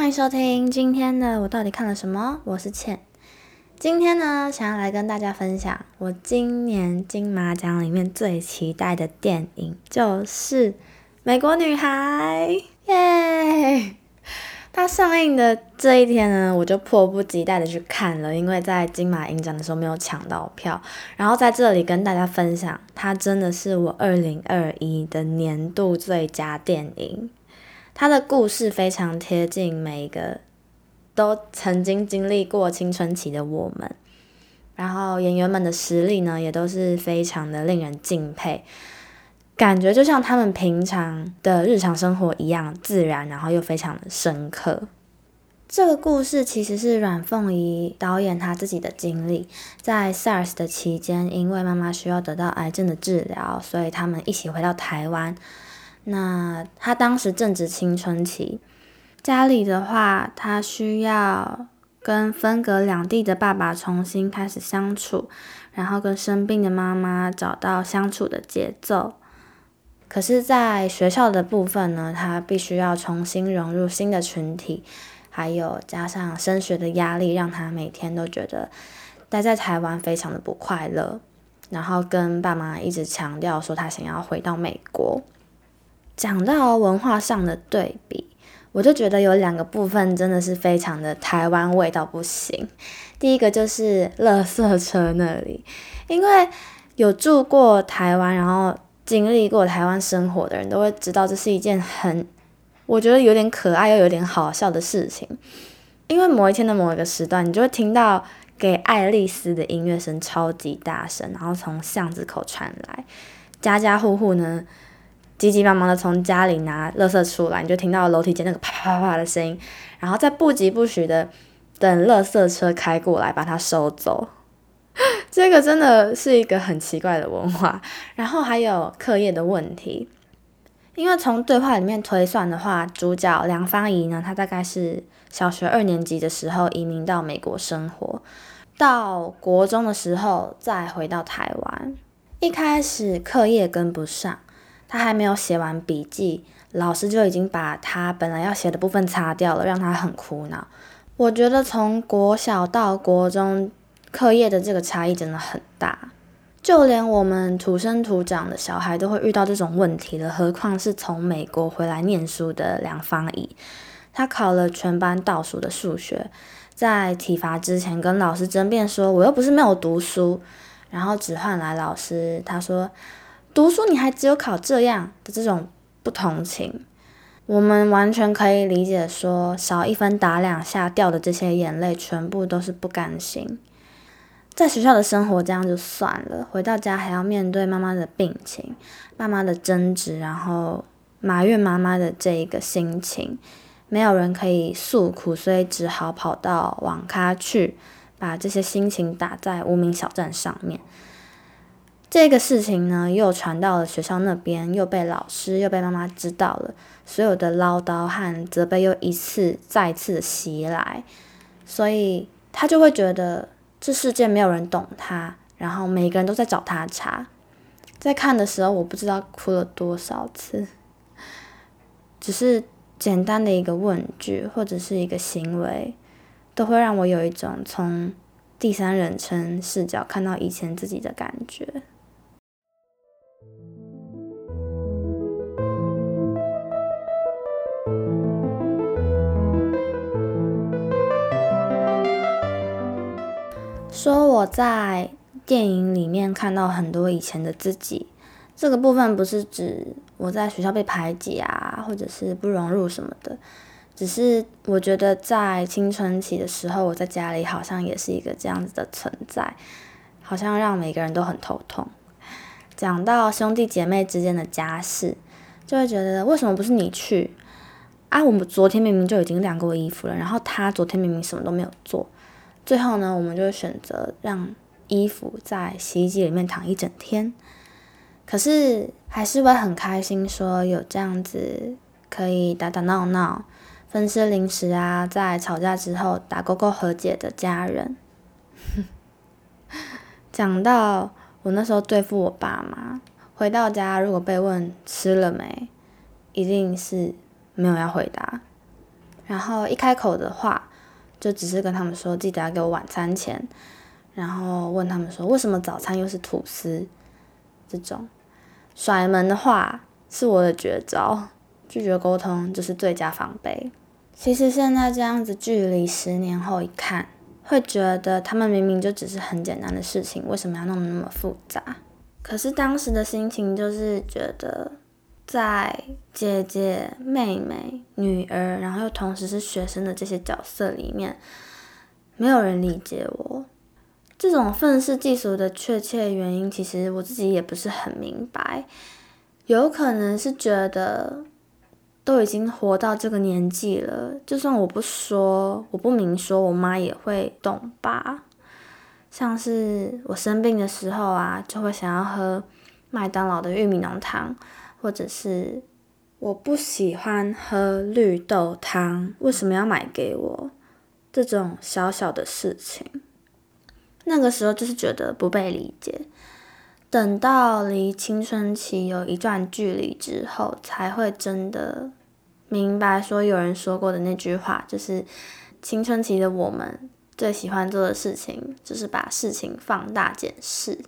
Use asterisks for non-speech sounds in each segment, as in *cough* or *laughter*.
欢迎收听今天的我到底看了什么？我是倩。今天呢，想要来跟大家分享我今年金马奖里面最期待的电影，就是《美国女孩》耶！它上映的这一天呢，我就迫不及待的去看了，因为在金马影展的时候没有抢到票。然后在这里跟大家分享，它真的是我二零二一的年度最佳电影。他的故事非常贴近每一个都曾经经历过青春期的我们，然后演员们的实力呢，也都是非常的令人敬佩，感觉就像他们平常的日常生活一样自然，然后又非常的深刻。这个故事其实是阮凤仪导演他自己的经历，在 SARS 的期间，因为妈妈需要得到癌症的治疗，所以他们一起回到台湾。那他当时正值青春期，家里的话，他需要跟分隔两地的爸爸重新开始相处，然后跟生病的妈妈找到相处的节奏。可是，在学校的部分呢，他必须要重新融入新的群体，还有加上升学的压力，让他每天都觉得待在台湾非常的不快乐。然后跟爸妈一直强调说，他想要回到美国。讲到文化上的对比，我就觉得有两个部分真的是非常的台湾味道不行。第一个就是垃圾车那里，因为有住过台湾，然后经历过台湾生活的人都会知道，这是一件很我觉得有点可爱又有点好笑的事情。因为某一天的某一个时段，你就会听到给爱丽丝的音乐声超级大声，然后从巷子口传来，家家户户呢。急急忙忙的从家里拿垃圾出来，你就听到楼梯间那个啪啪啪啪的声音，然后再不疾不徐的等垃圾车开过来把它收走。*laughs* 这个真的是一个很奇怪的文化。然后还有课业的问题，因为从对话里面推算的话，主角梁芳怡呢，她大概是小学二年级的时候移民到美国生活，到国中的时候再回到台湾，一开始课业跟不上。他还没有写完笔记，老师就已经把他本来要写的部分擦掉了，让他很苦恼。我觉得从国小到国中，课业的这个差异真的很大，就连我们土生土长的小孩都会遇到这种问题了，何况是从美国回来念书的梁芳怡。他考了全班倒数的数学，在体罚之前跟老师争辩说：“我又不是没有读书。”然后只换来老师他说。读书你还只有考这样的这种不同情，我们完全可以理解，说少一分打两下掉的这些眼泪，全部都是不甘心。在学校的生活这样就算了，回到家还要面对妈妈的病情、爸妈的争执，然后埋怨妈妈的这一个心情，没有人可以诉苦，所以只好跑到网咖去，把这些心情打在无名小站上面。这个事情呢，又传到了学校那边，又被老师又被妈妈知道了，所有的唠叨和责备又一次再次的袭来，所以他就会觉得这世界没有人懂他，然后每个人都在找他茬。在看的时候，我不知道哭了多少次，只是简单的一个问句或者是一个行为，都会让我有一种从第三人称视角看到以前自己的感觉。我在电影里面看到很多以前的自己，这个部分不是指我在学校被排挤啊，或者是不融入什么的，只是我觉得在青春期的时候，我在家里好像也是一个这样子的存在，好像让每个人都很头痛。讲到兄弟姐妹之间的家事，就会觉得为什么不是你去啊？我们昨天明明就已经晾过衣服了，然后他昨天明明什么都没有做。最后呢，我们就选择让衣服在洗衣机里面躺一整天，可是还是会很开心，说有这样子可以打打闹闹、分吃零食啊，在吵架之后打勾勾和解的家人。*laughs* 讲到我那时候对付我爸妈，回到家如果被问吃了没，一定是没有要回答。然后一开口的话，就只是跟他们说记得要给我晚餐钱，然后问他们说为什么早餐又是吐司，这种甩门的话是我的绝招，拒绝沟通就是最佳防备。其实现在这样子距离十年后一看，会觉得他们明明就只是很简单的事情，为什么要弄得那么复杂？可是当时的心情就是觉得。在姐姐、妹妹、女儿，然后又同时是学生的这些角色里面，没有人理解我。这种愤世嫉俗的确切原因，其实我自己也不是很明白。有可能是觉得都已经活到这个年纪了，就算我不说，我不明说，我妈也会懂吧。像是我生病的时候啊，就会想要喝麦当劳的玉米浓汤。或者是我不喜欢喝绿豆汤，为什么要买给我？这种小小的事情，那个时候就是觉得不被理解。等到离青春期有一段距离之后，才会真的明白，说有人说过的那句话，就是青春期的我们最喜欢做的事情，就是把事情放大检视。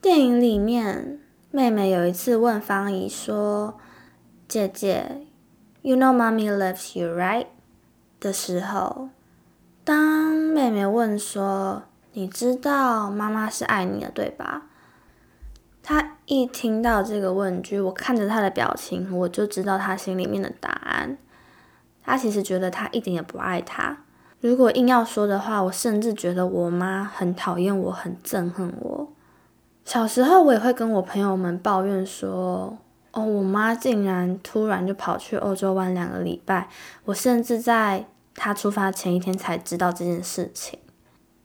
电影里面。妹妹有一次问方怡说：“姐姐，You know mommy loves you, right？” 的时候，当妹妹问说：“你知道妈妈是爱你的，对吧？”她一听到这个问句，我看着她的表情，我就知道她心里面的答案。她其实觉得她一点也不爱她。如果硬要说的话，我甚至觉得我妈很讨厌我，很憎恨我。小时候，我也会跟我朋友们抱怨说：“哦，我妈竟然突然就跑去欧洲玩两个礼拜，我甚至在她出发前一天才知道这件事情。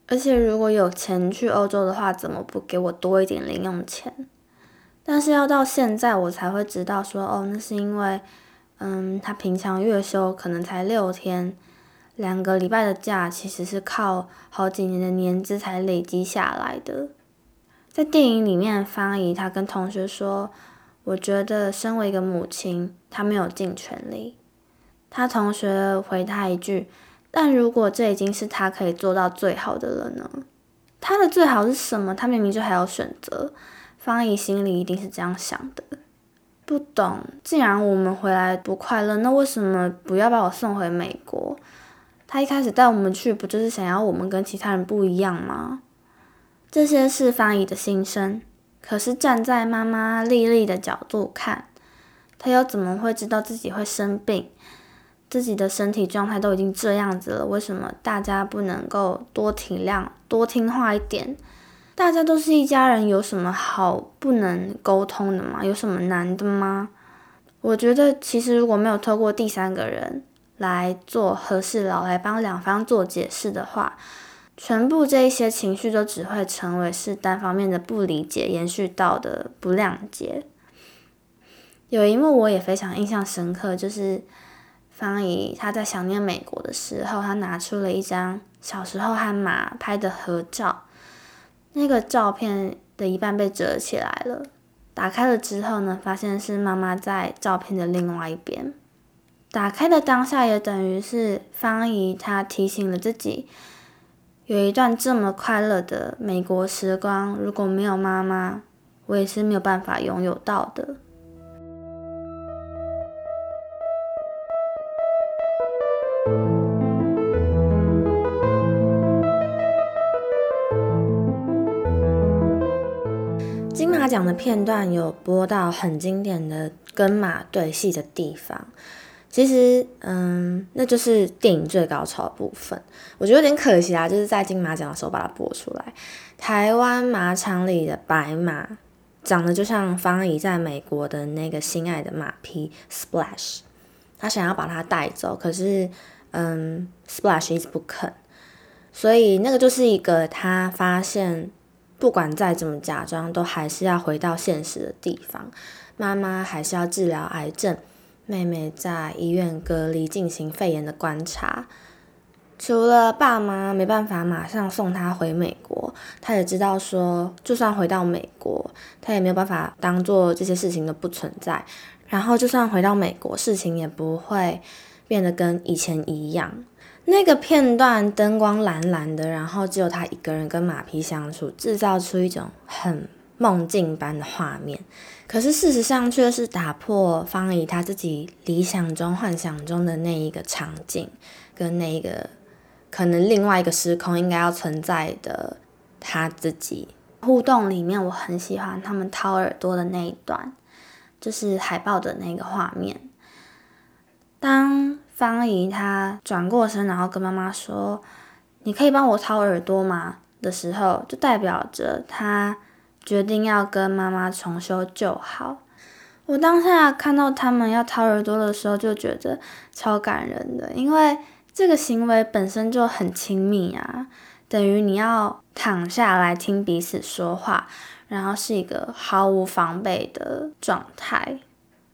而且，如果有钱去欧洲的话，怎么不给我多一点零用钱？但是要到现在，我才会知道说，哦，那是因为，嗯，她平常月休可能才六天，两个礼拜的假其实是靠好几年的年资才累积下来的。”在电影里面，方怡她跟同学说：“我觉得身为一个母亲，她没有尽全力。”她同学回她一句：“但如果这已经是她可以做到最好的了呢？她的最好是什么？她明明就还有选择。”方怡心里一定是这样想的。不懂，既然我们回来不快乐，那为什么不要把我送回美国？他一开始带我们去，不就是想要我们跟其他人不一样吗？这些是方怡的心声，可是站在妈妈丽丽的角度看，她又怎么会知道自己会生病？自己的身体状态都已经这样子了，为什么大家不能够多体谅、多听话一点？大家都是一家人，有什么好不能沟通的吗？有什么难的吗？我觉得，其实如果没有透过第三个人来做和事佬，来帮两方做解释的话，全部这一些情绪都只会成为是单方面的不理解，延续到的不谅解。有一幕我也非常印象深刻，就是方怡她在想念美国的时候，她拿出了一张小时候和马拍的合照，那个照片的一半被折起来了，打开了之后呢，发现是妈妈在照片的另外一边。打开的当下也等于是方怡她提醒了自己。有一段这么快乐的美国时光，如果没有妈妈，我也是没有办法拥有到的。金马奖的片段有播到很经典的跟马对戏的地方。其实，嗯，那就是电影最高潮的部分。我觉得有点可惜啊，就是在金马奖的时候把它播出来。台湾马场里的白马长得就像方怡在美国的那个心爱的马匹 Splash，他想要把它带走，可是，嗯，Splash 一直不肯。所以那个就是一个他发现，不管再怎么假装，都还是要回到现实的地方。妈妈还是要治疗癌症。妹妹在医院隔离进行肺炎的观察，除了爸妈没办法马上送她回美国，她也知道说，就算回到美国，她也没有办法当做这些事情都不存在。然后，就算回到美国，事情也不会变得跟以前一样。那个片段灯光蓝蓝的，然后只有他一个人跟马匹相处，制造出一种很梦境般的画面。可是事实上却是打破方怡他自己理想中、幻想中的那一个场景，跟那一个可能另外一个时空应该要存在的他自己互动里面。我很喜欢他们掏耳朵的那一段，就是海报的那个画面。当方怡她转过身，然后跟妈妈说：“你可以帮我掏耳朵吗？”的时候，就代表着她决定要跟妈妈重修旧好。我当下看到他们要掏耳朵的时候，就觉得超感人的，因为这个行为本身就很亲密啊，等于你要躺下来听彼此说话，然后是一个毫无防备的状态。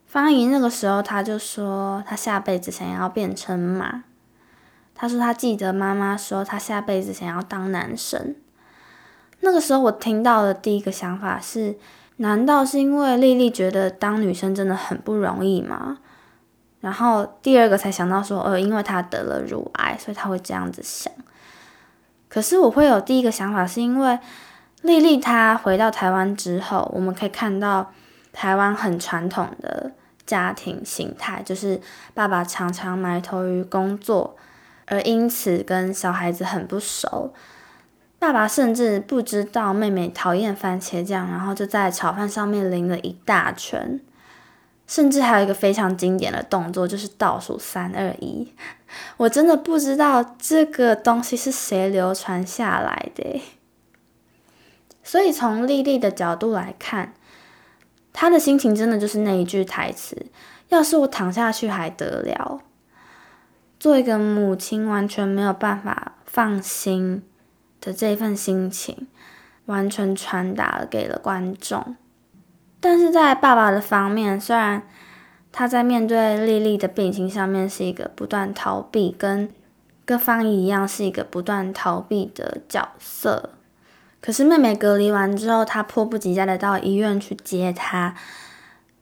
方怡那个时候，他就说他下辈子想要变成马。他说他记得妈妈说他下辈子想要当男生。那个时候我听到的第一个想法是：难道是因为丽丽觉得当女生真的很不容易吗？然后第二个才想到说，呃，因为她得了乳癌，所以她会这样子想。可是我会有第一个想法，是因为丽丽她回到台湾之后，我们可以看到台湾很传统的。家庭形态就是爸爸常常埋头于工作，而因此跟小孩子很不熟。爸爸甚至不知道妹妹讨厌番茄酱，然后就在炒饭上面淋了一大圈。甚至还有一个非常经典的动作，就是倒数三二一。我真的不知道这个东西是谁流传下来的。所以从丽丽的角度来看。她的心情真的就是那一句台词：“要是我躺下去还得了？”做一个母亲完全没有办法放心的这份心情，完全传达了给了观众。但是在爸爸的方面，虽然他在面对丽丽的病情上面是一个不断逃避，跟跟方一样是一个不断逃避的角色。可是妹妹隔离完之后，他迫不及待的到医院去接她，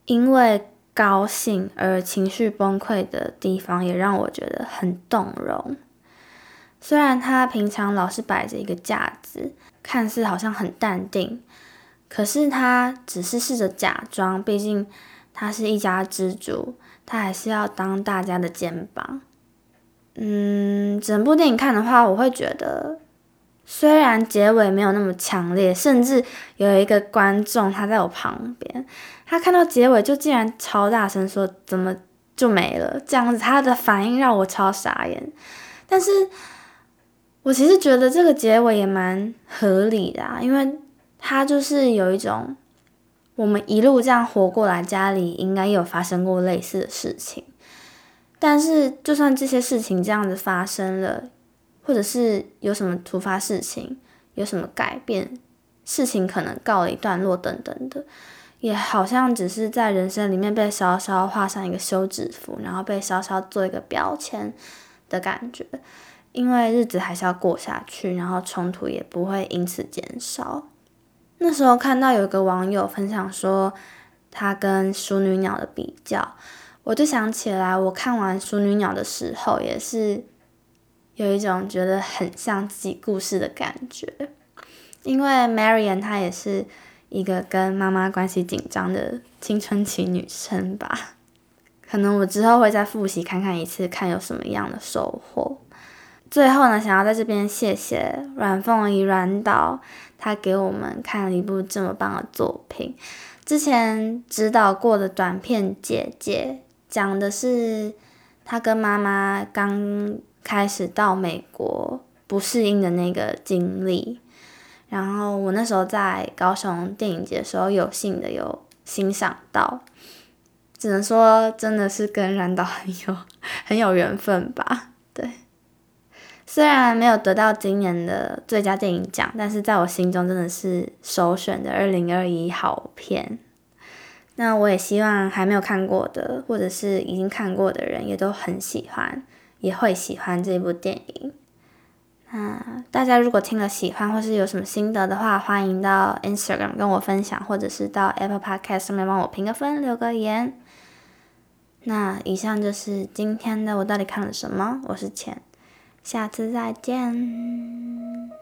因为高兴而情绪崩溃的地方，也让我觉得很动容。虽然他平常老是摆着一个架子，看似好像很淡定，可是他只是试着假装，毕竟他是一家之主，他还是要当大家的肩膀。嗯，整部电影看的话，我会觉得。虽然结尾没有那么强烈，甚至有一个观众他在我旁边，他看到结尾就竟然超大声说：“怎么就没了？”这样子他的反应让我超傻眼。但是，我其实觉得这个结尾也蛮合理的啊，因为他就是有一种我们一路这样活过来，家里应该有发生过类似的事情。但是，就算这些事情这样子发生了。或者是有什么突发事情，有什么改变，事情可能告了一段落等等的，也好像只是在人生里面被稍稍画上一个休止符，然后被稍稍做一个标签的感觉。因为日子还是要过下去，然后冲突也不会因此减少。那时候看到有一个网友分享说他跟《淑女鸟》的比较，我就想起来我看完《淑女鸟》的时候也是。有一种觉得很像自己故事的感觉，因为 Marian 她也是一个跟妈妈关系紧张的青春期女生吧。可能我之后会再复习看看一次，看有什么样的收获。最后呢，想要在这边谢谢阮凤仪阮导，他给我们看了一部这么棒的作品。之前指导过的短片《姐姐》，讲的是他跟妈妈刚。开始到美国不适应的那个经历，然后我那时候在高雄电影节的时候有幸的有欣赏到，只能说真的是跟阮导很有 *laughs* 很有缘分吧。对，虽然没有得到今年的最佳电影奖，但是在我心中真的是首选的二零二一好片。那我也希望还没有看过的，或者是已经看过的人也都很喜欢。也会喜欢这部电影。那大家如果听了喜欢，或是有什么心得的话，欢迎到 Instagram 跟我分享，或者是到 Apple Podcast 上面帮我评个分，留个言。那以上就是今天的我到底看了什么？我是浅，下次再见。